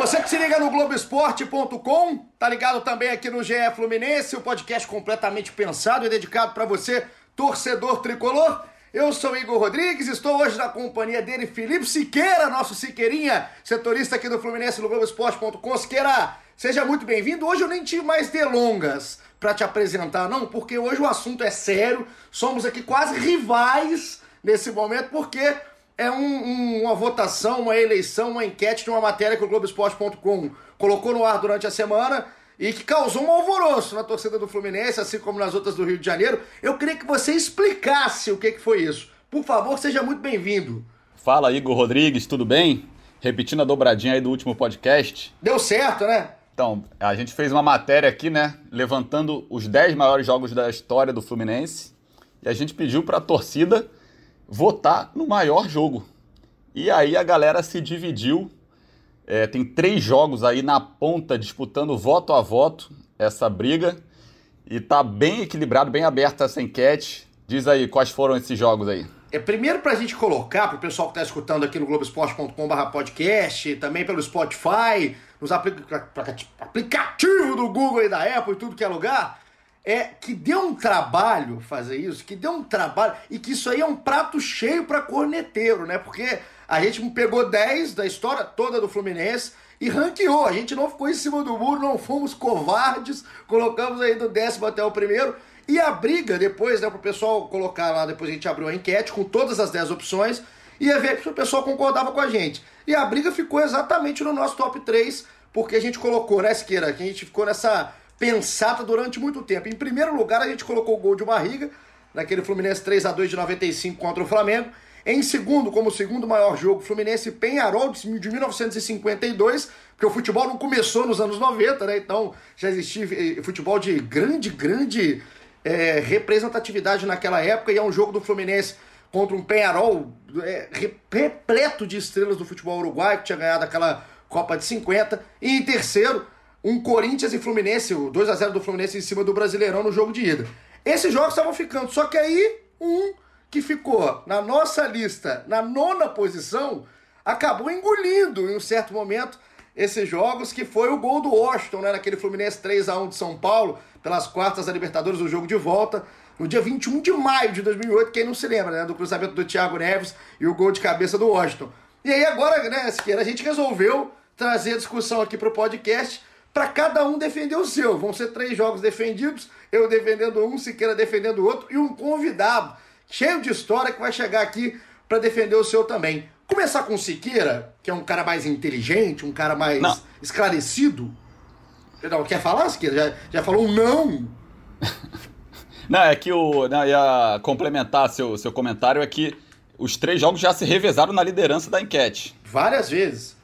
Você que se liga no Globoesporte.com, tá ligado também aqui no GE Fluminense, o podcast completamente pensado e dedicado para você, torcedor tricolor. Eu sou Igor Rodrigues, estou hoje na companhia dele, Felipe Siqueira, nosso Siqueirinha, setorista aqui do Fluminense no Globoesporte.com. Siqueira, seja muito bem-vindo. Hoje eu nem tive mais delongas para te apresentar, não, porque hoje o assunto é sério. Somos aqui quase rivais nesse momento, porque é um, um, uma votação, uma eleição, uma enquete de uma matéria que o Globoesporte.com colocou no ar durante a semana e que causou um alvoroço na torcida do Fluminense, assim como nas outras do Rio de Janeiro. Eu queria que você explicasse o que, que foi isso. Por favor, seja muito bem-vindo. Fala, Igor Rodrigues, tudo bem? Repetindo a dobradinha aí do último podcast. Deu certo, né? Então, a gente fez uma matéria aqui, né? Levantando os 10 maiores jogos da história do Fluminense. E a gente pediu para a torcida votar no maior jogo. E aí a galera se dividiu. É, tem três jogos aí na ponta disputando voto a voto essa briga. E tá bem equilibrado, bem aberta essa enquete. Diz aí quais foram esses jogos aí. É, primeiro para a gente colocar, para o pessoal que está escutando aqui no Globoesporte.com.br podcast, também pelo Spotify, nos aplicativos do Google e da Apple e tudo que é lugar, é que deu um trabalho fazer isso, que deu um trabalho, e que isso aí é um prato cheio para corneteiro, né? Porque a gente pegou 10 da história toda do Fluminense e ranqueou. A gente não ficou em cima do muro, não fomos covardes, colocamos aí do décimo até o primeiro. E a briga depois, né, pro pessoal colocar lá, depois a gente abriu a enquete com todas as 10 opções, ia ver se o pessoal concordava com a gente. E a briga ficou exatamente no nosso top 3, porque a gente colocou, né, Esqueira, que a gente ficou nessa pensada durante muito tempo. Em primeiro lugar, a gente colocou o gol de barriga, naquele Fluminense 3 a 2 de 95 contra o Flamengo. Em segundo, como segundo maior jogo, Fluminense Penharol de 1952, porque o futebol não começou nos anos 90, né? Então já existia eh, futebol de grande, grande é, representatividade naquela época, e é um jogo do Fluminense contra um Penharol é, repleto de estrelas do futebol uruguaio, que tinha ganhado aquela Copa de 50. E em terceiro, um Corinthians e Fluminense, o 2 a 0 do Fluminense em cima do Brasileirão no jogo de ida. Esses jogos estavam ficando, só que aí um que ficou na nossa lista na nona posição acabou engolindo em um certo momento esses jogos, que foi o gol do Washington, né, naquele Fluminense 3 a 1 de São Paulo, pelas quartas da Libertadores, do jogo de volta, no dia 21 de maio de 2008, quem não se lembra, né, do cruzamento do Thiago Neves e o gol de cabeça do Washington. E aí agora, né, Siqueira, a gente resolveu trazer a discussão aqui para o podcast, para cada um defender o seu. Vão ser três jogos defendidos, eu defendendo um, Siqueira defendendo o outro, e um convidado cheio de história que vai chegar aqui para defender o seu também. Começar com o Siqueira, que é um cara mais inteligente, um cara mais não. esclarecido. Não, quer falar, Siqueira? Já, já falou um não? não, é que o. Não, ia complementar seu, seu comentário, é que os três jogos já se revezaram na liderança da enquete. Várias vezes.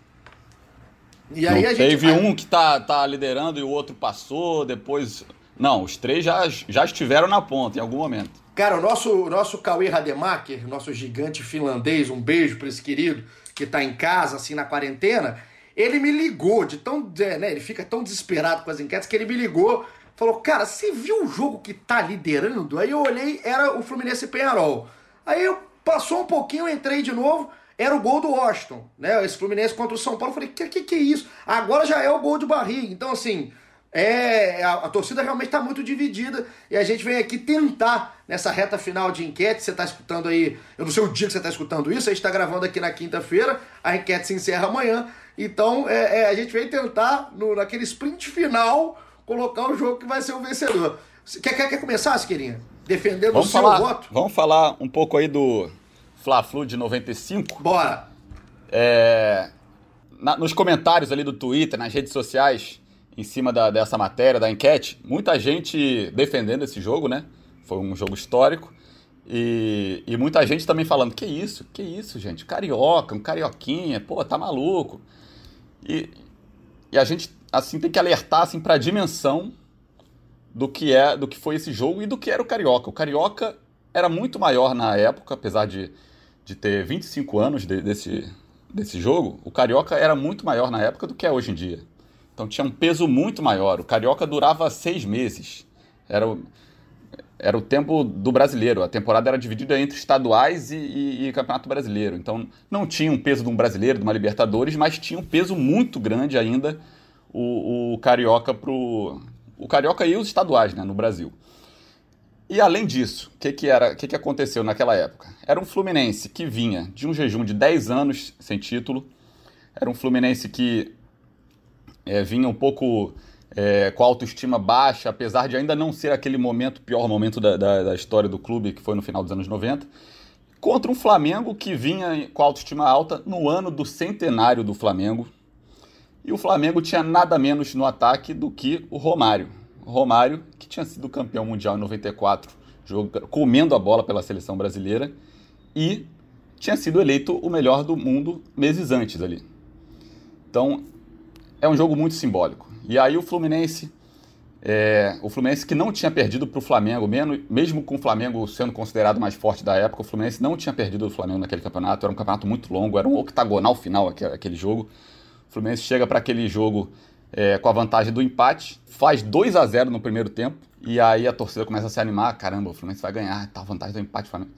E aí não, a gente teve vai... um que tá, tá liderando e o outro passou, depois. Não, os três já, já estiveram na ponta em algum momento. Cara, o nosso, nosso Cauê Rademacher, nosso gigante finlandês, um beijo para esse querido que tá em casa, assim, na quarentena, ele me ligou de tão. Né, ele fica tão desesperado com as enquetes que ele me ligou, falou: Cara, você viu o jogo que tá liderando? Aí eu olhei, era o Fluminense Penharol. Aí eu passou um pouquinho, eu entrei de novo era o gol do Washington, né? Esse Fluminense contra o São Paulo. Eu falei, que, que que é isso? Agora já é o gol de barriga. Então, assim, é, a, a torcida realmente está muito dividida e a gente vem aqui tentar, nessa reta final de enquete, você está escutando aí, eu não sei o dia que você está escutando isso, a gente está gravando aqui na quinta-feira, a enquete se encerra amanhã. Então, é, é, a gente vem tentar, no, naquele sprint final, colocar o jogo que vai ser o vencedor. Quer, quer, quer começar, Siqueirinha? Defendendo vamos o seu falar, voto? Vamos falar um pouco aí do Fla-Flu de 95. Bora! É, na, nos comentários ali do Twitter, nas redes sociais, em cima da, dessa matéria, da enquete, muita gente defendendo esse jogo, né? Foi um jogo histórico. E, e muita gente também falando, que isso, que isso, gente, carioca, um carioquinha, pô, tá maluco. E, e a gente, assim, tem que alertar, assim, pra dimensão do que é, do que foi esse jogo e do que era o carioca. O carioca era muito maior na época, apesar de, de ter 25 anos de, desse, desse jogo, o carioca era muito maior na época do que é hoje em dia. Então tinha um peso muito maior. O carioca durava seis meses. Era o, era o tempo do brasileiro. A temporada era dividida entre estaduais e, e, e, campeonato brasileiro. Então não tinha um peso de um brasileiro, de uma Libertadores, mas tinha um peso muito grande ainda o, o carioca pro o carioca e os estaduais, né, no Brasil. E além disso, o que, que, era, que, que aconteceu naquela época? Era um Fluminense que vinha de um jejum de 10 anos sem título. Era um Fluminense que é, vinha um pouco é, com a autoestima baixa, apesar de ainda não ser aquele momento, pior momento da, da, da, história do clube, que foi no final dos anos 90, contra um Flamengo que vinha com a autoestima alta no ano do centenário do Flamengo. E o Flamengo tinha nada menos no ataque do que o Romário. O Romário, que tinha sido campeão mundial em 94, comendo a bola pela seleção brasileira, e tinha sido eleito o melhor do mundo meses antes ali. Então, é um jogo muito simbólico. E aí o Fluminense, é, o Fluminense que não tinha perdido para o Flamengo, mesmo com o Flamengo sendo considerado mais forte da época, o Fluminense não tinha perdido do Flamengo naquele campeonato. Era um campeonato muito longo, era um octagonal final aquele jogo. O Fluminense chega para aquele jogo é, com a vantagem do empate, faz 2 a 0 no primeiro tempo, e aí a torcida começa a se animar, caramba, o Fluminense vai ganhar, tá vantagem do empate, Flamengo.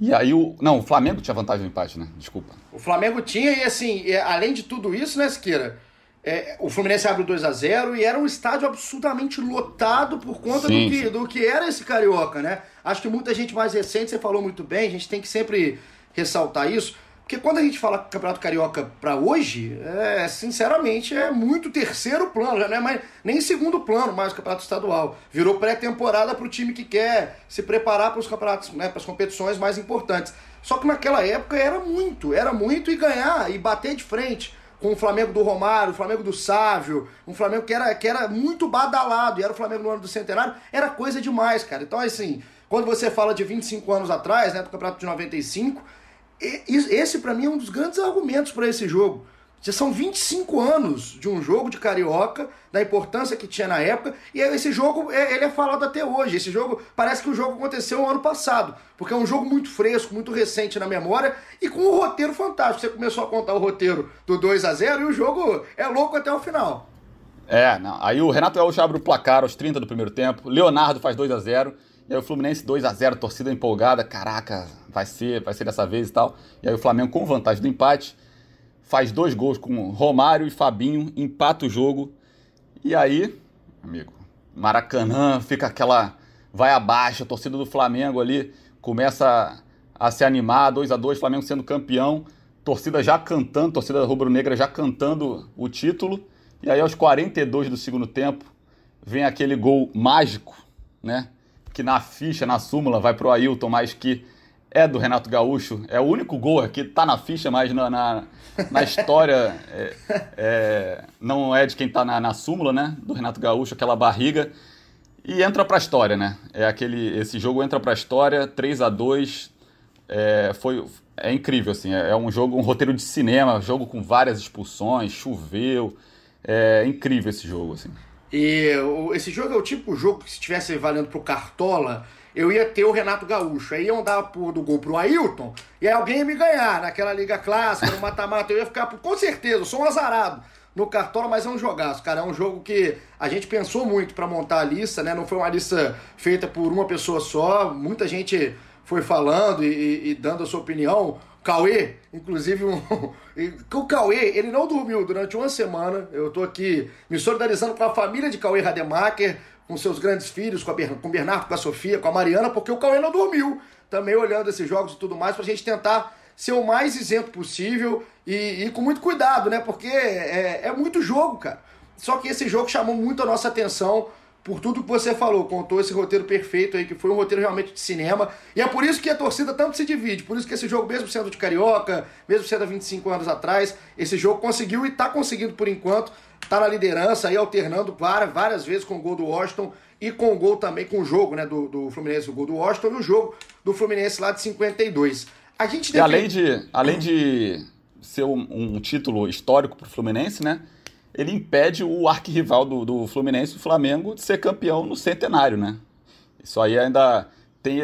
E aí o. Não, o Flamengo tinha vantagem do empate, né? Desculpa. O Flamengo tinha, e assim, além de tudo isso, né, Siqueira? É, o Fluminense abre o 2 a 0 e era um estádio absolutamente lotado por conta sim, do, que, do que era esse carioca, né? Acho que muita gente mais recente, você falou muito bem, a gente tem que sempre ressaltar isso. Porque quando a gente fala Campeonato Carioca para hoje, é, sinceramente é muito terceiro plano, já não é mais, nem segundo plano mais o Campeonato Estadual. Virou pré-temporada para o time que quer se preparar para os campeonatos, né, para as competições mais importantes. Só que naquela época era muito, era muito e ganhar e bater de frente com o Flamengo do Romário, o Flamengo do Sávio, um Flamengo que era, que era muito badalado, e era o Flamengo no ano do centenário, era coisa demais, cara. Então, assim, quando você fala de 25 anos atrás, né, do Campeonato de 95, esse para mim é um dos grandes argumentos para esse jogo. Já são 25 anos de um jogo de carioca, da importância que tinha na época, e esse jogo ele é falado até hoje. Esse jogo parece que o jogo aconteceu no ano passado, porque é um jogo muito fresco, muito recente na memória e com um roteiro fantástico. Você começou a contar o roteiro do 2 a 0 e o jogo é louco até o final. É, não. aí o Renato Gaúcho abre o placar aos 30 do primeiro tempo, Leonardo faz 2 a 0 e aí o Fluminense 2 a 0 torcida empolgada, caraca, vai ser, vai ser dessa vez e tal. E aí o Flamengo com vantagem do empate, faz dois gols com Romário e Fabinho, empata o jogo. E aí, amigo, Maracanã fica aquela vai abaixo, a torcida do Flamengo ali começa a, se animar, 2 a 2 Flamengo sendo campeão, torcida já cantando, torcida rubro-negra já cantando o título. E aí aos 42 do segundo tempo, vem aquele gol mágico, né? Que na ficha, na súmula, vai pro Ailton, mas que é do Renato Gaúcho. É o único gol que tá na ficha, mas na, na, na história é, é, não é de quem tá na, na, súmula, né? Do Renato Gaúcho, aquela barriga. E entra pra história, né? É aquele, esse jogo entra pra história, 3 a 2 é, foi, é incrível, assim. É, é um jogo, um roteiro de cinema, jogo com várias expulsões, choveu. É incrível esse jogo, assim. E esse jogo é o tipo de jogo que se estivesse valendo pro Cartola, eu ia ter o Renato Gaúcho. Aí iam dar do gol pro Ailton e aí alguém ia me ganhar naquela liga clássica, no mata-mata. Eu ia ficar, com certeza, eu sou um azarado no Cartola, mas é um jogaço, cara. É um jogo que a gente pensou muito para montar a lista, né? Não foi uma lista feita por uma pessoa só. Muita gente foi falando e, e dando a sua opinião. Cauê, inclusive, um, o Cauê, ele não dormiu durante uma semana. Eu estou aqui me solidarizando com a família de Cauê Rademacher, com seus grandes filhos, com, a, com o Bernardo, com a Sofia, com a Mariana, porque o Cauê não dormiu. Também olhando esses jogos e tudo mais, para a gente tentar ser o mais isento possível e, e com muito cuidado, né? Porque é, é muito jogo, cara. Só que esse jogo chamou muito a nossa atenção por tudo que você falou, contou esse roteiro perfeito aí, que foi um roteiro realmente de cinema. E é por isso que a torcida tanto se divide, por isso que esse jogo, mesmo sendo de carioca, mesmo sendo há 25 anos atrás, esse jogo conseguiu e está conseguindo por enquanto tá na liderança aí, alternando várias, várias vezes com o gol do Washington e com o gol também, com o jogo né, do, do Fluminense, o gol do Washington e o jogo do Fluminense lá de 52. A gente e além de, além de ser um, um título histórico para o Fluminense, né? Ele impede o arquirrival do, do Fluminense, o Flamengo, de ser campeão no centenário, né? Isso aí ainda tem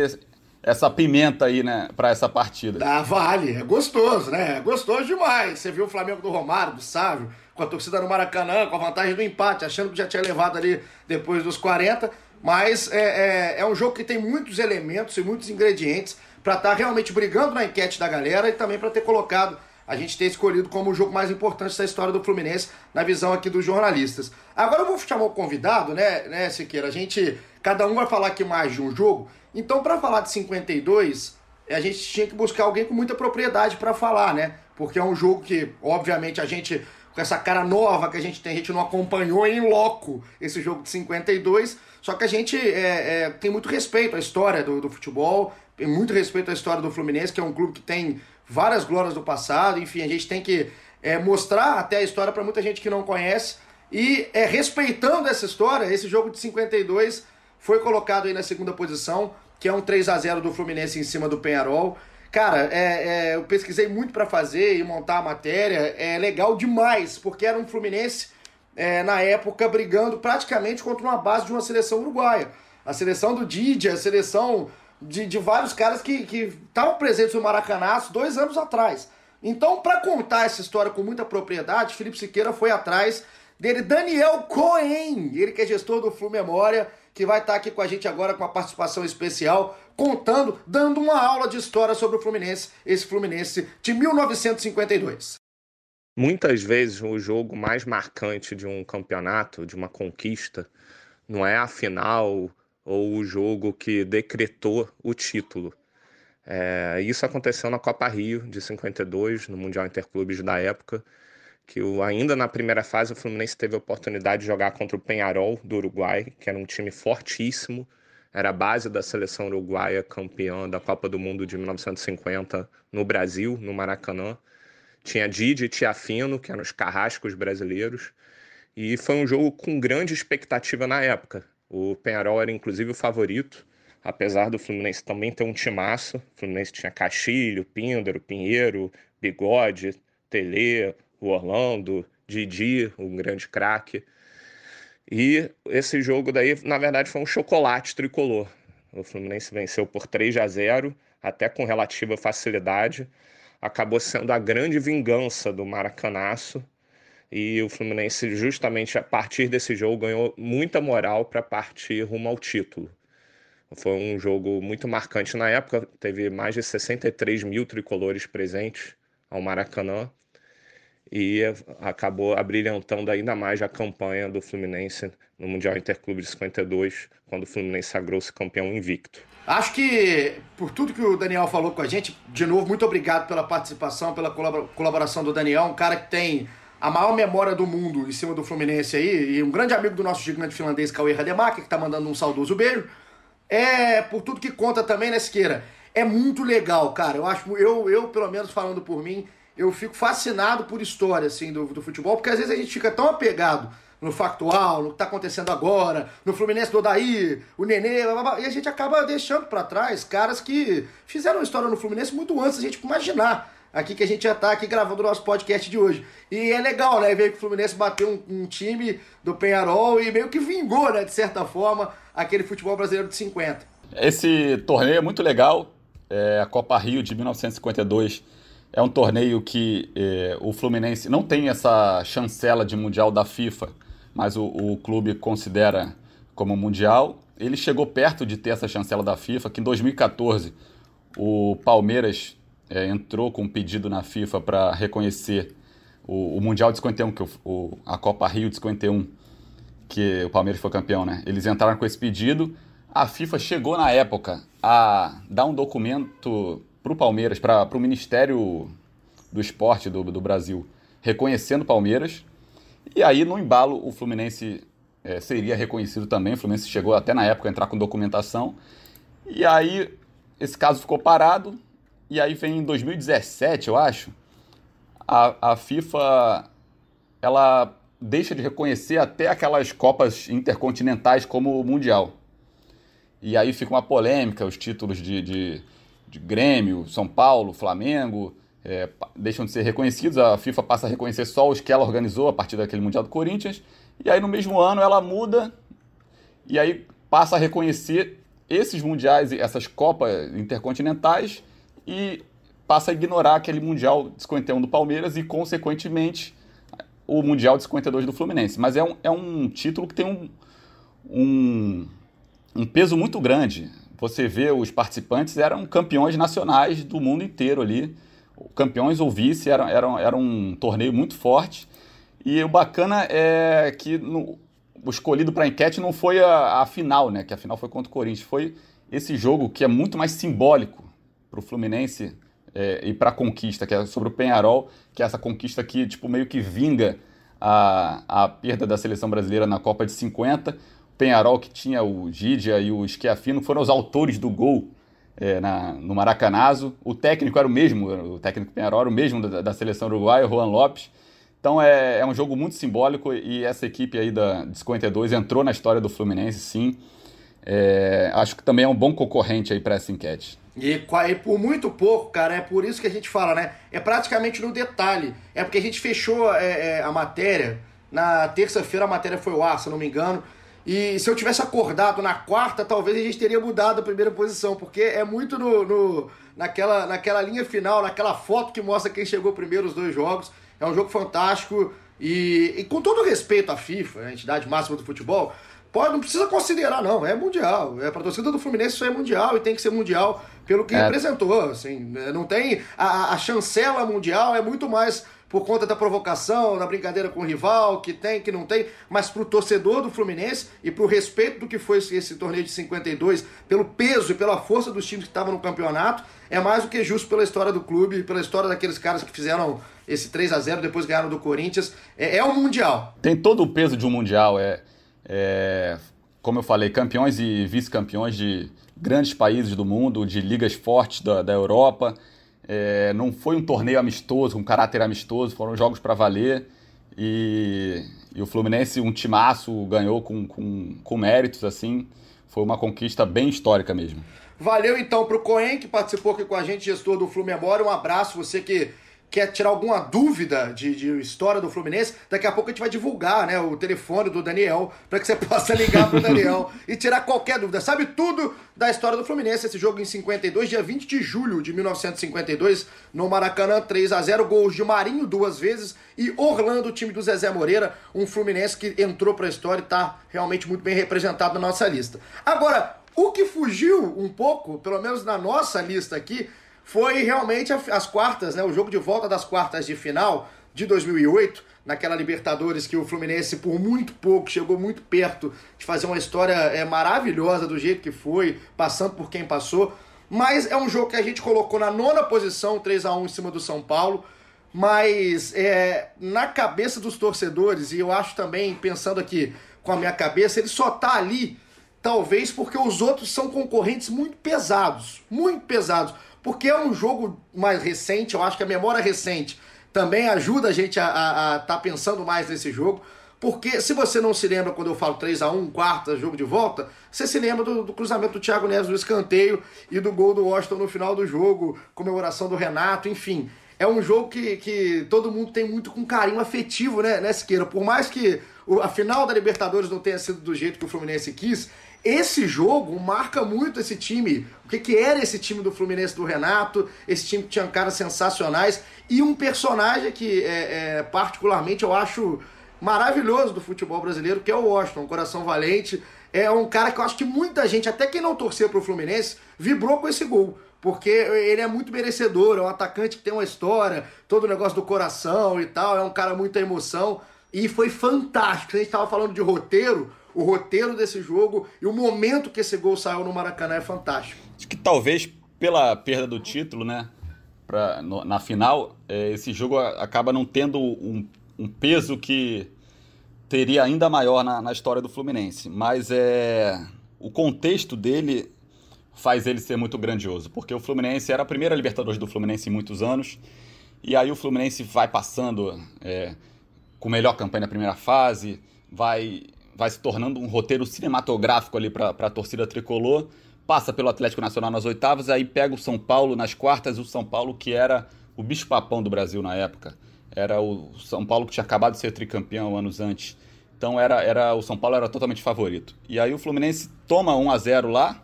essa pimenta aí, né, para essa partida. Ah, vale, é gostoso, né? É gostoso demais. Você viu o Flamengo do Romário, do Sávio, com a torcida no Maracanã, com a vantagem do empate, achando que já tinha levado ali depois dos 40. Mas é, é, é um jogo que tem muitos elementos e muitos ingredientes para estar tá realmente brigando na enquete da galera e também para ter colocado, a gente ter escolhido como o jogo mais importante da história do Fluminense, na visão aqui dos jornalistas. Agora eu vou chamar o convidado, né, né, Siqueira? A gente, cada um vai falar aqui mais de um jogo. Então, para falar de 52, a gente tinha que buscar alguém com muita propriedade para falar, né? Porque é um jogo que, obviamente, a gente com essa cara nova que a gente tem, a gente não acompanhou em loco esse jogo de 52, só que a gente é, é, tem muito respeito à história do, do futebol, tem muito respeito à história do Fluminense, que é um clube que tem várias glórias do passado, enfim, a gente tem que é, mostrar até a história para muita gente que não conhece, e é, respeitando essa história, esse jogo de 52 foi colocado aí na segunda posição, que é um 3 a 0 do Fluminense em cima do Penharol, Cara, é, é, eu pesquisei muito para fazer e montar a matéria. É legal demais, porque era um Fluminense é, na época brigando praticamente contra uma base de uma seleção uruguaia. A seleção do Didi, a seleção de, de vários caras que estavam presentes no Maracanaço dois anos atrás. Então, para contar essa história com muita propriedade, Felipe Siqueira foi atrás dele, Daniel Cohen, ele que é gestor do Flu Memória que vai estar aqui com a gente agora com uma participação especial, contando, dando uma aula de história sobre o Fluminense, esse Fluminense de 1952. Muitas vezes o jogo mais marcante de um campeonato, de uma conquista, não é a final ou o jogo que decretou o título. É, isso aconteceu na Copa Rio de 52, no Mundial Interclubes da época, que o, ainda na primeira fase o Fluminense teve a oportunidade de jogar contra o Penharol do Uruguai, que era um time fortíssimo, era a base da seleção uruguaia campeã da Copa do Mundo de 1950 no Brasil, no Maracanã. Tinha Didi e Tiafino, que eram os carrascos brasileiros, e foi um jogo com grande expectativa na época. O Penharol era inclusive o favorito, apesar do Fluminense também ter um timaço. O Fluminense tinha Castilho, Píndaro, Pinheiro, Bigode, Tele, o Orlando, Didi, um grande craque. E esse jogo daí, na verdade, foi um chocolate tricolor. O Fluminense venceu por 3 a 0, até com relativa facilidade. Acabou sendo a grande vingança do Maracanaço. E o Fluminense, justamente a partir desse jogo, ganhou muita moral para partir rumo ao título. Foi um jogo muito marcante na época, teve mais de 63 mil tricolores presentes ao Maracanã e acabou abrilhantando ainda mais a campanha do Fluminense no Mundial Interclube de 52, quando o Fluminense sagrou-se campeão invicto. Acho que, por tudo que o Daniel falou com a gente, de novo, muito obrigado pela participação, pela colaboração do Daniel, um cara que tem a maior memória do mundo em cima do Fluminense aí, e um grande amigo do nosso gigante finlandês, Cauê Rademacher, que está mandando um saudoso beijo. É, por tudo que conta também, né, Siqueira? É muito legal, cara. Eu acho, eu, eu pelo menos falando por mim, eu fico fascinado por história assim do, do futebol, porque às vezes a gente fica tão apegado no factual, no que está acontecendo agora, no Fluminense do Odaí, o Nenê, blá, blá, blá, e a gente acaba deixando para trás caras que fizeram história no Fluminense muito antes da gente imaginar aqui que a gente já está aqui gravando o nosso podcast de hoje. E é legal, né, ver que o Fluminense bateu um, um, time do Penharol e meio que vingou, né, de certa forma, aquele futebol brasileiro de 50. Esse torneio é muito legal, é a Copa Rio de 1952 é um torneio que eh, o Fluminense não tem essa chancela de mundial da FIFA, mas o, o, clube considera como mundial. Ele chegou perto de ter essa chancela da FIFA, que em 2014 o Palmeiras eh, entrou com um pedido na FIFA para reconhecer o, o, Mundial de 51, que o, a Copa Rio de 51, que o Palmeiras foi campeão, né? Eles entraram com esse pedido. A FIFA chegou na época a dar um documento para o Palmeiras, para o Ministério do Esporte do, do Brasil, reconhecendo o Palmeiras. E aí, no embalo, o Fluminense é, seria reconhecido também. O Fluminense chegou até na época a entrar com documentação. E aí, esse caso ficou parado. E aí vem em 2017, eu acho, a, a FIFA ela deixa de reconhecer até aquelas Copas intercontinentais como o Mundial. E aí fica uma polêmica, os títulos de, de, de Grêmio, São Paulo, Flamengo, é, deixam de ser reconhecidos, a FIFA passa a reconhecer só os que ela organizou a partir daquele Mundial do Corinthians, e aí no mesmo ano ela muda e aí passa a reconhecer esses mundiais, essas Copas intercontinentais e passa a ignorar aquele Mundial de 51 do Palmeiras e, consequentemente, o Mundial de 52 do Fluminense. Mas é um, é um título que tem um, um, um peso muito grande. Você vê, os participantes eram campeões nacionais do mundo inteiro ali. Campeões ou vice, era, era, era um torneio muito forte. E o bacana é que no, o escolhido para a enquete não foi a, a, final, né? Que a final foi contra o Corinthians. Foi esse jogo que é muito mais simbólico para o Fluminense é, e para a conquista, que é sobre o Penharol, que é essa conquista que tipo, meio que vinga a, a perda da seleção brasileira na Copa de 50. O Penharol, que tinha o Gidia e o Schiafino, foram os autores do gol é, na, no Maracanazo. O técnico era o mesmo, o técnico Penharol era o mesmo da, da seleção uruguaia, Juan Lopes. Então é, é, um jogo muito simbólico e essa equipe aí da, de 52 entrou na história do Fluminense, sim. É, acho que também é um bom concorrente aí para essa enquete. E, por muito pouco, cara, é por isso que a gente fala, né? É praticamente no detalhe. É porque a gente fechou é, é, a matéria. Na terça-feira a matéria foi o ar, se não me engano. E se eu tivesse acordado na quarta, talvez a gente teria mudado a primeira posição, porque é muito no, no, naquela, naquela linha final, naquela foto que mostra quem chegou primeiro os dois jogos. É um jogo fantástico e, e com todo respeito à FIFA, a entidade máxima do futebol, pode, não precisa considerar, não. É mundial. É para a torcida do Fluminense isso é mundial e tem que ser mundial pelo que é. representou. Assim, não tem. A, a chancela mundial é muito mais por conta da provocação, da brincadeira com o rival, que tem, que não tem, mas para o torcedor do Fluminense e para o respeito do que foi esse, esse, torneio de 52, pelo peso e pela força dos times que estavam no campeonato, é mais do que justo pela história do clube e pela história daqueles caras que fizeram esse 3 a 0 depois ganharam do Corinthians. É, é um Mundial. Tem todo o peso de um Mundial. É, é como eu falei, campeões e vice-campeões de grandes países do mundo, de ligas fortes da, da Europa. É, não foi um torneio amistoso, com caráter amistoso, foram jogos para valer. E, e, o Fluminense, um timaço, ganhou com, com, com méritos, assim. Foi uma conquista bem histórica mesmo. Valeu então para o Coen, que participou aqui com a gente, gestor do Flu Memória. Um abraço, você que quer tirar alguma dúvida de, de, história do Fluminense, daqui a pouco a gente vai divulgar né, o telefone do Daniel para que você possa ligar pro Daniel e tirar qualquer dúvida. Sabe tudo da história do Fluminense, esse jogo em 52, dia 20 de julho de 1952, no Maracanã, 3 a 0 gols de Marinho duas vezes e Orlando, o time do Zezé Moreira, um Fluminense que entrou para a história e está realmente muito bem representado na nossa lista. Agora, o que fugiu um pouco, pelo menos na nossa lista aqui, foi realmente as quartas, né? O jogo de volta das quartas de final de 2008, naquela Libertadores que o Fluminense por muito pouco chegou muito perto de fazer uma história é, maravilhosa do jeito que foi, passando por quem passou. Mas é um jogo que a gente colocou na nona posição, 3 a 1 em cima do São Paulo. Mas é, na cabeça dos torcedores, e eu acho também, pensando aqui com a minha cabeça, ele só tá ali, talvez porque os outros são concorrentes muito pesados. Muito pesados porque é um jogo mais recente, eu acho que a memória recente também ajuda a gente a estar tá pensando mais nesse jogo. Porque se você não se lembra quando eu falo 3 a 1 quarta, jogo de volta, você se lembra do, do, cruzamento do Thiago Neves no escanteio e do gol do Washington no final do jogo, comemoração do Renato, enfim. É um jogo que, que todo mundo tem muito com carinho afetivo, né, né Siqueira? Por mais que a final da Libertadores não tenha sido do jeito que o Fluminense quis, esse jogo marca muito esse time. O que, que era esse time do Fluminense do Renato? Esse time que tinha caras sensacionais e um personagem que, é, é, particularmente, eu acho maravilhoso do futebol brasileiro, que é o Washington, um coração valente. É um cara que eu acho que muita gente, até quem não torcia para o Fluminense, vibrou com esse gol. Porque ele é muito merecedor, é um atacante que tem uma história, todo o negócio do coração e tal, é um cara muita emoção. E foi fantástico. A gente estava falando de roteiro, o roteiro desse jogo e o momento que esse gol saiu no Maracanã é fantástico. Acho que talvez pela perda do título, né? Pra, no, na final, é, esse jogo acaba não tendo um, um, peso que teria ainda maior na, na, história do Fluminense. Mas é o contexto dele faz ele ser muito grandioso, porque o Fluminense era a primeira Libertadores do Fluminense em muitos anos, e aí o Fluminense vai passando. É, com melhor campanha na primeira fase, vai, vai se tornando um roteiro cinematográfico ali para a torcida tricolor, passa pelo Atlético Nacional nas oitavas, aí pega o São Paulo nas quartas, o São Paulo que era o bicho-papão do Brasil na época. Era o São Paulo que tinha acabado de ser tricampeão anos antes. Então era, era o São Paulo era totalmente favorito. E aí o Fluminense toma 1 a 0 lá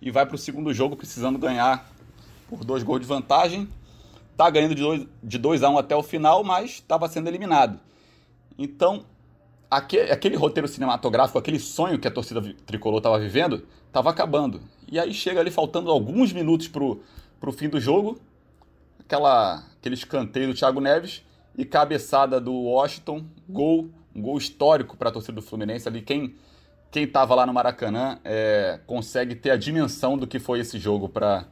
e vai para o segundo jogo precisando ganhar por dois gols de vantagem. Tá ganhando de 2 de dois a 1 um até o final, mas estava sendo eliminado. Então, aquele, aquele roteiro cinematográfico, aquele sonho que a torcida tricolor estava vivendo, estava acabando. E aí chega ali faltando alguns minutos pro, pro fim do jogo, aquela, aquele escanteio do Thiago Neves e cabeçada do Washington, gol, um gol histórico para a torcida do Fluminense ali. Quem quem estava lá no Maracanã é, consegue ter a dimensão do que foi esse jogo para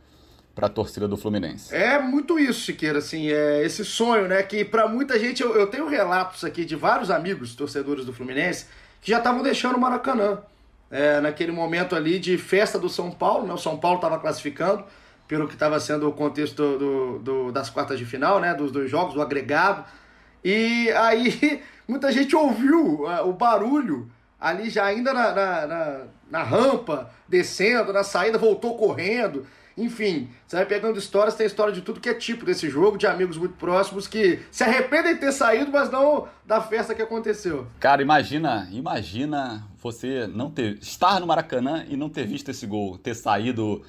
para a torcida do Fluminense. É muito isso, Siqueira, assim, é esse sonho, né, que para muita gente, eu, eu, tenho relatos aqui de vários amigos torcedores do Fluminense que já estavam deixando o Maracanã, é, naquele momento ali de festa do São Paulo, né, o São Paulo estava classificando, pelo que estava sendo o contexto do, do, das quartas de final, né, dos dois jogos, do agregado, e aí muita gente ouviu uh, o barulho ali já ainda na, na, na, na rampa, descendo, na saída, voltou correndo. Enfim, você vai pegando histórias, tem história de tudo que é tipo desse jogo, de amigos muito próximos que se arrependem de ter saído, mas não da festa que aconteceu. Cara, imagina, imagina você não ter estar no Maracanã e não ter visto esse gol, ter saído.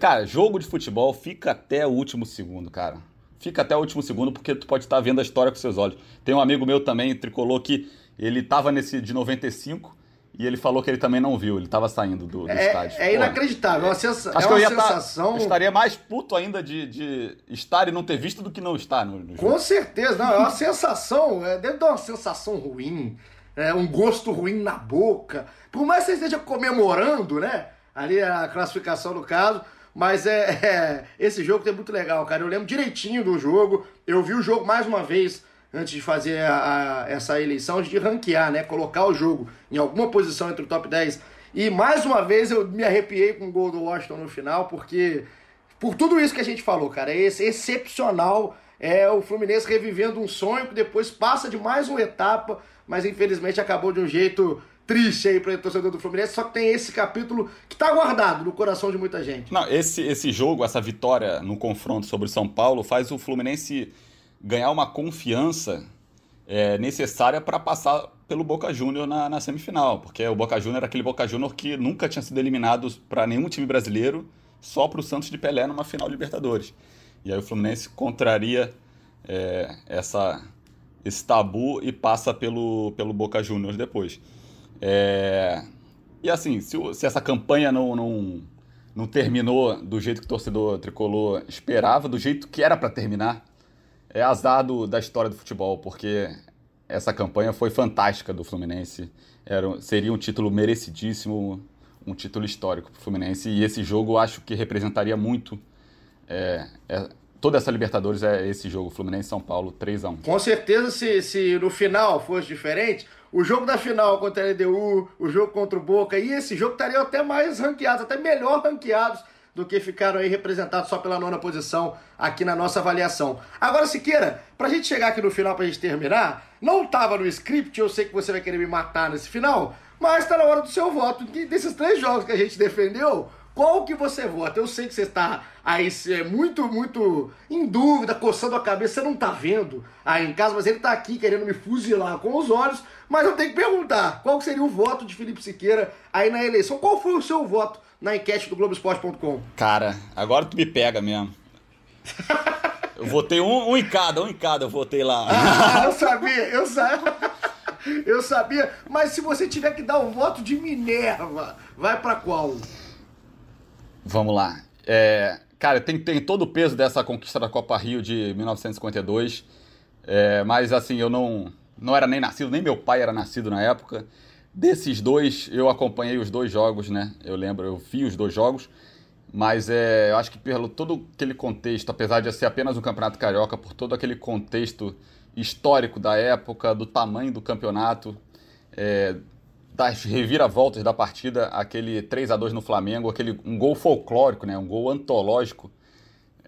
Cara, jogo de futebol fica até o último segundo, cara. Fica até o último segundo porque tu pode estar vendo a história com seus olhos. Tem um amigo meu também, tricolor, que ele estava nesse de 95 e ele falou que ele também não viu, ele estava saindo do, do é, estádio. É inacreditável, é uma, sensa Acho é que uma ia sensação. Tá, eu estaria mais puto ainda de, de estar e não ter visto do que não estar no, no Com certeza, não, é uma sensação, é, deve dar uma sensação ruim, é, um gosto ruim na boca. Por mais que você esteja comemorando, né? Ali a classificação do caso. Mas é, é, esse jogo é muito legal, cara. Eu lembro direitinho do jogo. Eu vi o jogo mais uma vez antes de fazer a, a, essa eleição, de ranquear, né? Colocar o jogo em alguma posição entre o top 10. E mais uma vez eu me arrepiei com o gol do Washington no final, porque por tudo isso que a gente falou, cara, é excepcional. É o Fluminense revivendo um sonho que depois passa de mais uma etapa, mas infelizmente acabou de um jeito triste aí para o torcedor do Fluminense, só que tem esse capítulo que está guardado no coração de muita gente. Não, esse, esse jogo, essa vitória no confronto sobre o São Paulo faz o Fluminense ganhar uma confiança é, necessária para passar pelo Boca Júnior na, na, semifinal, porque o Boca Júnior era aquele Boca Júnior que nunca tinha sido eliminado para nenhum time brasileiro, só para o Santos de Pelé numa final de Libertadores. E aí o Fluminense contraria é, essa, esse tabu e passa pelo, pelo Boca Juniors depois. É, e assim, se, se essa campanha não, não, não terminou do jeito que o torcedor tricolor esperava, do jeito que era para terminar, é azar do, da história do futebol, porque essa campanha foi fantástica do Fluminense. Era, seria um título merecidíssimo, um título histórico para o Fluminense. E esse jogo acho que representaria muito. É, é, toda essa Libertadores é esse jogo, Fluminense-São Paulo, 3 a 1 Com certeza, se, se no final fosse diferente, o jogo da final contra a LDU, o jogo contra o Boca, e esse jogo estariam até mais ranqueados, até melhor ranqueados do que ficaram aí representados só pela nona posição aqui na nossa avaliação. Agora, Siqueira, pra gente chegar aqui no final, pra gente terminar, não tava no script, eu sei que você vai querer me matar nesse final, mas tá na hora do seu voto. Desses três jogos que a gente defendeu, qual que você vota? Eu sei que você está aí é muito, muito em dúvida, coçando a cabeça, você não tá vendo aí em casa, mas ele tá aqui querendo me fuzilar com os olhos, mas eu tenho que perguntar, qual seria o voto de Felipe Siqueira aí na eleição? Qual foi o seu voto na enquete do Globoesporte.com. Cara, agora tu me pega mesmo. Eu votei um, um em cada, um em cada eu votei lá. Ah, eu sabia, eu sabia. Eu sabia, mas se você tiver que dar um voto de Minerva, vai para qual? Vamos lá. É, cara, tem, tem todo o peso dessa conquista da Copa Rio de 1952, é, mas assim, eu não, não era nem nascido, nem meu pai era nascido na época. Desses dois, eu acompanhei os dois jogos, né? Eu lembro, eu vi os dois jogos, mas é, eu acho que pelo todo aquele contexto, apesar de ser apenas um campeonato carioca, por todo aquele contexto histórico da época, do tamanho do campeonato, é, das reviravoltas da partida, aquele 3 a 2 no Flamengo, aquele um gol folclórico, né? Um gol antológico,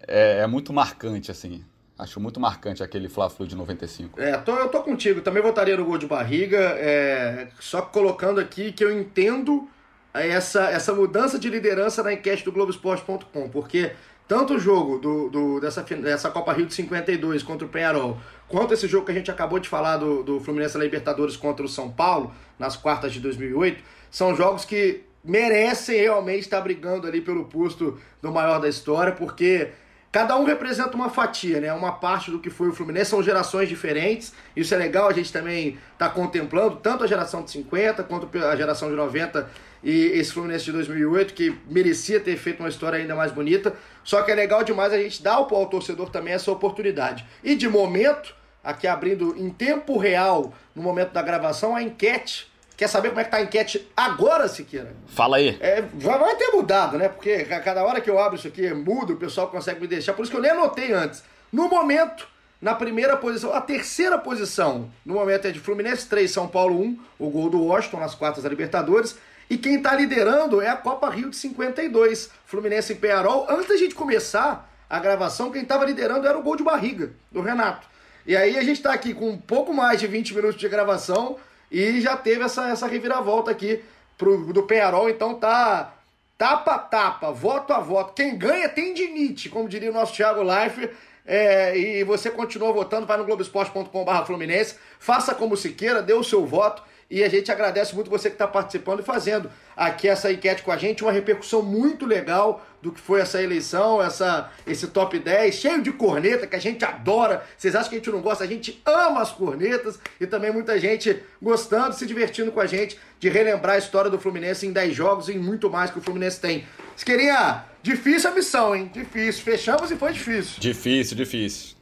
é, é muito marcante assim. Acho muito marcante aquele Fla-Flu de 95. É, tô, eu tô contigo. Também votaria no gol de barriga. É, só colocando aqui que eu entendo essa, essa mudança de liderança na enquete do Globoesporte.com, porque tanto o jogo do, do, dessa, dessa Copa Rio de 52 contra o Penharol, quanto esse jogo que a gente acabou de falar do, do Fluminense na Libertadores contra o São Paulo, nas quartas de 2008, são jogos que merecem realmente estar brigando ali pelo posto do maior da história, porque Cada um representa uma fatia, né? Uma parte do que foi o Fluminense, são gerações diferentes. Isso é legal, a gente também está contemplando tanto a geração de 50 quanto a geração de 90 e esse Fluminense de 2008, que merecia ter feito uma história ainda mais bonita. Só que é legal demais a gente dar ao torcedor também essa oportunidade. E de momento, aqui abrindo em tempo real, no momento da gravação, a enquete Quer saber como é que tá a enquete agora, Siqueira? Fala aí. É, já vai ter mudado, né? Porque cada hora que eu abro isso aqui, muda, o pessoal consegue me deixar. Por isso que eu nem anotei antes. No momento, na primeira posição, a terceira posição, no momento é de Fluminense 3, São Paulo 1, o gol do Washington nas quartas da Libertadores. E quem está liderando é a Copa Rio de 52, Fluminense em Penharol. Antes da gente começar a gravação, quem estava liderando era o gol de barriga, do Renato. E aí a gente está aqui com um pouco mais de 20 minutos de gravação e já teve essa, essa reviravolta aqui pro, do Penharol, então tá tapa a tapa, voto a voto. Quem ganha tem dinite, como diria o nosso Thiago Life. É, e você continua votando, vai no globesport.com.br Fluminense, faça como se queira, dê o seu voto. E a gente agradece muito você que está participando e fazendo aqui essa enquete com a gente, uma repercussão muito legal do que foi essa eleição, essa, esse top 10, cheio de corneta, que a gente adora. Vocês acham que a gente não gosta? A gente ama as cornetas e também muita gente gostando, se divertindo com a gente de relembrar a história do Fluminense em 10 jogos e em muito mais que o Fluminense tem. Esquerinha, difícil a missão, hein? Difícil. Fechamos e foi difícil. Difícil, difícil.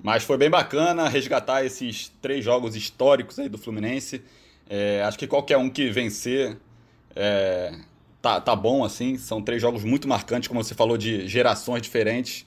Mas foi bem bacana resgatar esses três jogos históricos aí do Fluminense. É, acho que qualquer um que vencer é, tá, tá bom, assim. São três jogos muito marcantes, como você falou, de gerações diferentes.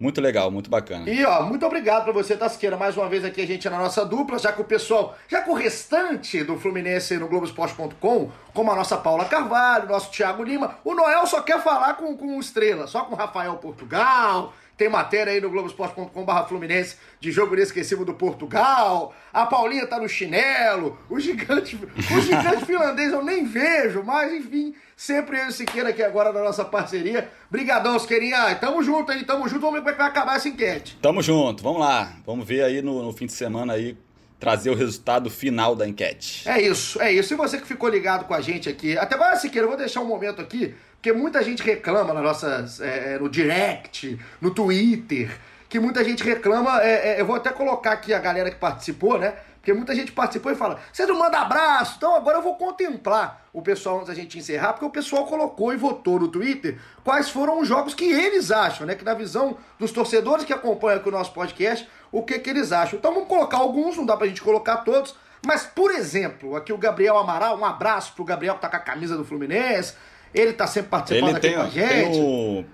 Muito legal, muito bacana. E ó, muito obrigado pra você, Tasqueira, mais uma vez aqui a gente na nossa dupla, já que o pessoal, já que o restante do Fluminense no Globoesporte.com, como a nossa Paula Carvalho, nosso Thiago Lima, o Noel só quer falar com, com estrela, só com Rafael Portugal, tem matéria aí no Globoesporte.com.br Fluminense de jogo inesquecível do Portugal. A Paulinha tá no chinelo. O gigante, o gigante finlandês eu nem vejo, mas enfim, sempre eu e Siqueira aqui agora na nossa parceria. Brigadão, Siqueirinha. Tamo junto aí, tamo junto. Vamos ver como é que vai acabar essa enquete. Tamo junto, vamos lá. Vamos ver aí no, no fim de semana aí trazer o resultado final da enquete. É isso, é isso. E você que ficou ligado com a gente aqui, até agora, Siqueira, eu vou deixar um momento aqui porque muita gente reclama nas nossas, é, no direct, no Twitter, que muita gente reclama. É, é, eu vou até colocar aqui a galera que participou, né? Porque muita gente participou e fala: você não manda abraço, então agora eu vou contemplar o pessoal antes da gente encerrar, porque o pessoal colocou e votou no Twitter quais foram os jogos que eles acham, né? Que na visão dos torcedores que acompanham aqui o nosso podcast, o que, que eles acham. Então vamos colocar alguns, não dá pra gente colocar todos. Mas, por exemplo, aqui o Gabriel Amaral, um abraço pro Gabriel que tá com a camisa do Fluminense. Ele tá sempre participando ele aqui tem, com a gente. Um...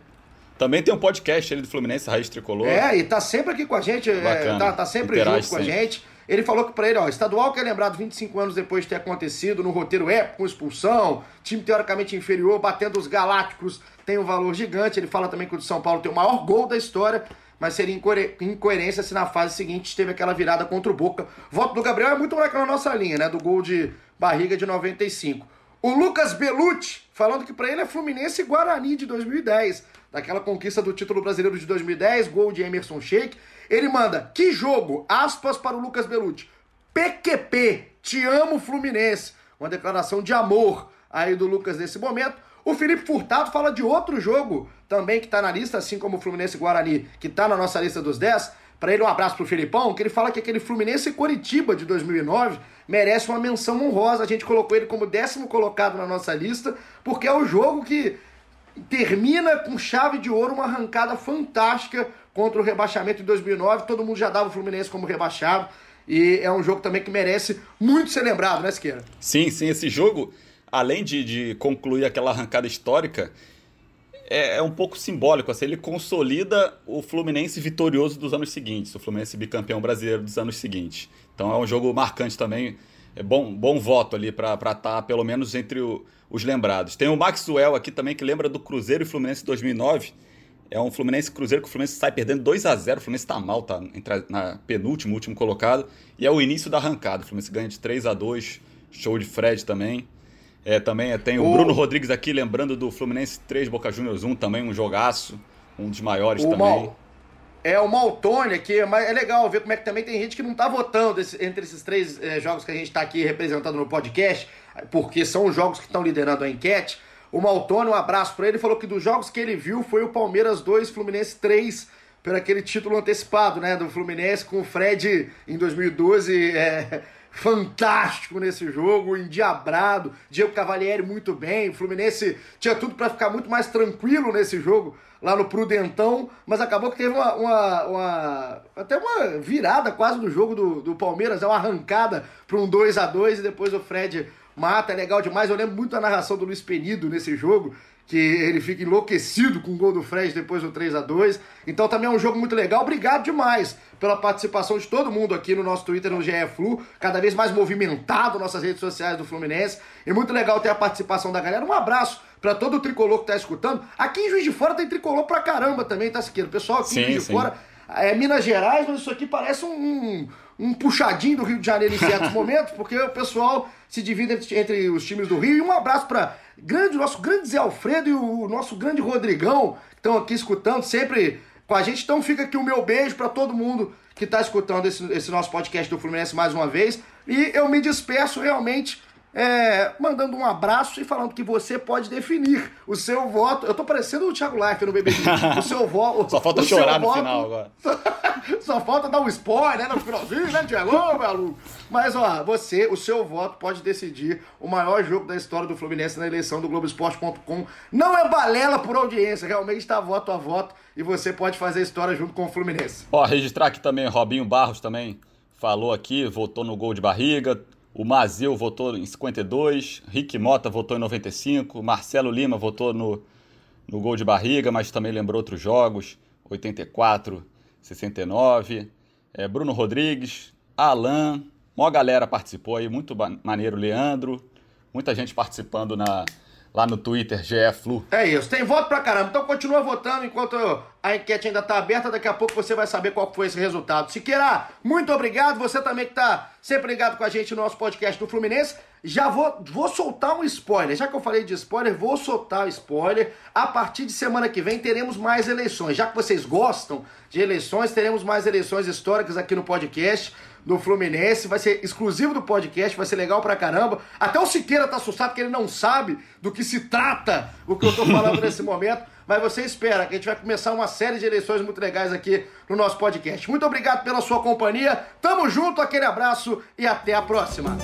Também tem um podcast ele do Fluminense, Raiz Tricolor. É, e tá sempre aqui com a gente, é, tá, tá, sempre Interage junto com sempre. a gente. Ele falou que pra ele, ó, estadual que é lembrado 25 anos depois de ter acontecido, no roteiro épico, com expulsão, time teoricamente inferior, batendo os galácticos, tem um valor gigante. Ele fala também que o de São Paulo tem o maior gol da história, mas seria incoerência se na fase seguinte teve aquela virada contra o Boca. Voto do Gabriel é muito naquela nossa linha, né, do gol de barriga de 95. O Lucas Belucci falando que para ele é Fluminense e Guarani de 2010, daquela conquista do título brasileiro de 2010, gol de Emerson Sheik. Ele manda: "Que jogo!" Aspas para o Lucas Belucci. PQP, te amo Fluminense. Uma declaração de amor aí do Lucas nesse momento. O Felipe Furtado fala de outro jogo também que está na lista, assim como o Fluminense Guarani, que está na nossa lista dos 10. Para ele, um abraço pro Filipão, que ele fala que aquele Fluminense Coritiba de 2009 merece uma menção honrosa. A gente colocou ele como décimo colocado na nossa lista, porque é o jogo que termina com chave de ouro uma arrancada fantástica contra o rebaixamento de 2009. Todo mundo já dava o Fluminense como rebaixado. E é um jogo também que merece muito ser lembrado, né, Siqueira? Sim, sim. Esse jogo, além de, de concluir aquela arrancada histórica, é, é, um pouco simbólico. Assim, ele consolida o Fluminense vitorioso dos anos seguintes, o Fluminense bicampeão brasileiro dos anos seguintes. Então é um jogo marcante também. É bom, bom voto ali para estar, tá, pelo menos, entre o, os lembrados. Tem o Maxwell aqui também, que lembra do Cruzeiro e Fluminense 2009. É um Fluminense Cruzeiro que o Fluminense sai perdendo 2 a 0 O Fluminense tá mal, tá entre, na penúltimo, último colocado. E é o início da arrancada. O Fluminense ganha de 3 a 2 Show de Fred também. É, também é, tem o, o Bruno Rodrigues aqui, lembrando do Fluminense 3 Boca Juniors 1, também um jogaço. Um dos maiores o também. Mal, é o Maltone aqui, mas é legal ver como é que também tem gente que não tá votando esse, entre esses três é, jogos que a gente tá aqui representando no podcast, porque são os jogos que estão liderando a enquete. O Maltone, um abraço para ele, falou que dos jogos que ele viu foi o Palmeiras 2, Fluminense 3, por aquele título antecipado, né, do Fluminense com o Fred em 2012, é, fantástico nesse jogo, endiabrado, Diego Cavalieri muito bem, o Fluminense tinha tudo para ficar muito mais tranquilo nesse jogo lá no Prudentão, mas acabou que teve uma, uma, uma até uma virada quase no jogo do, do Palmeiras, é uma arrancada para um 2 a 2 e depois o Fred mata, é legal demais. Eu lembro muito da narração do Luiz Penido nesse jogo, que ele fica enlouquecido com o gol do Fred depois do 3 a 2 Então também é um jogo muito legal. Obrigado demais pela participação de todo mundo aqui no nosso Twitter, no GE Flu, cada vez mais movimentado nossas redes sociais do Fluminense. E muito legal ter a participação da galera. Um abraço para todo o tricolor que tá escutando. Aqui em Juiz de Fora tem tricolor pra caramba também, tá, Siqueira? Pessoal aqui sim, em Juiz de Fora é Minas Gerais, mas isso aqui parece um, um, um puxadinho do Rio de Janeiro em certos momentos, porque o pessoal se divide entre, entre, os times do Rio. E um abraço para grande, nosso grande Zé Alfredo e o nosso grande Rodrigão, que estão aqui escutando sempre com a gente. Então fica aqui o meu beijo para todo mundo que está escutando esse, esse nosso podcast do Fluminense mais uma vez. E eu me despeço realmente é, mandando um abraço e falando que você pode definir o seu voto. Eu tô parecendo o Thiago Life no BBB. O seu voto. Só falta chorar no final agora. Só falta dar um spoiler né, no finalzinho, né, Thiago? Ô. Mas, ó, você, o seu voto pode decidir o maior jogo da história do Fluminense na eleição do Globoesporte.com. Não é balela por audiência, realmente está voto a voto e você pode fazer a história junto com o Fluminense. Ó, registrar aqui também, Robinho Barros também falou aqui, votou no gol de barriga. O Mazeu votou em 52, Rick Mota votou em 95, Marcelo Lima votou no, no gol de barriga, mas também lembrou outros jogos, 84, 69. É, Bruno Rodrigues, Alan, maior galera participou aí, muito maneiro, Leandro, muita gente participando na, lá no Twitter, GFlu. É isso, tem voto pra caramba. Então continua votando enquanto a enquete ainda tá aberta. Daqui a pouco você vai saber qual foi esse resultado. Siqueira, muito obrigado. Você também que tá sempre ligado com a gente no nosso podcast do Fluminense. Já vou, vou soltar um spoiler. Já que eu falei de spoiler, vou soltar spoiler. A partir de semana que vem teremos mais eleições. Já que vocês gostam de eleições, teremos mais eleições históricas aqui no podcast do Fluminense. Vai ser exclusivo do podcast, vai ser legal pra caramba. Até o Siqueira tá assustado porque ele não sabe do que se trata o que eu tô falando nesse momento. Mas você espera que a gente vai começar uma série de eleições muito legais aqui no nosso podcast. Muito obrigado pela sua companhia. Tamo junto, aquele abraço e até a próxima.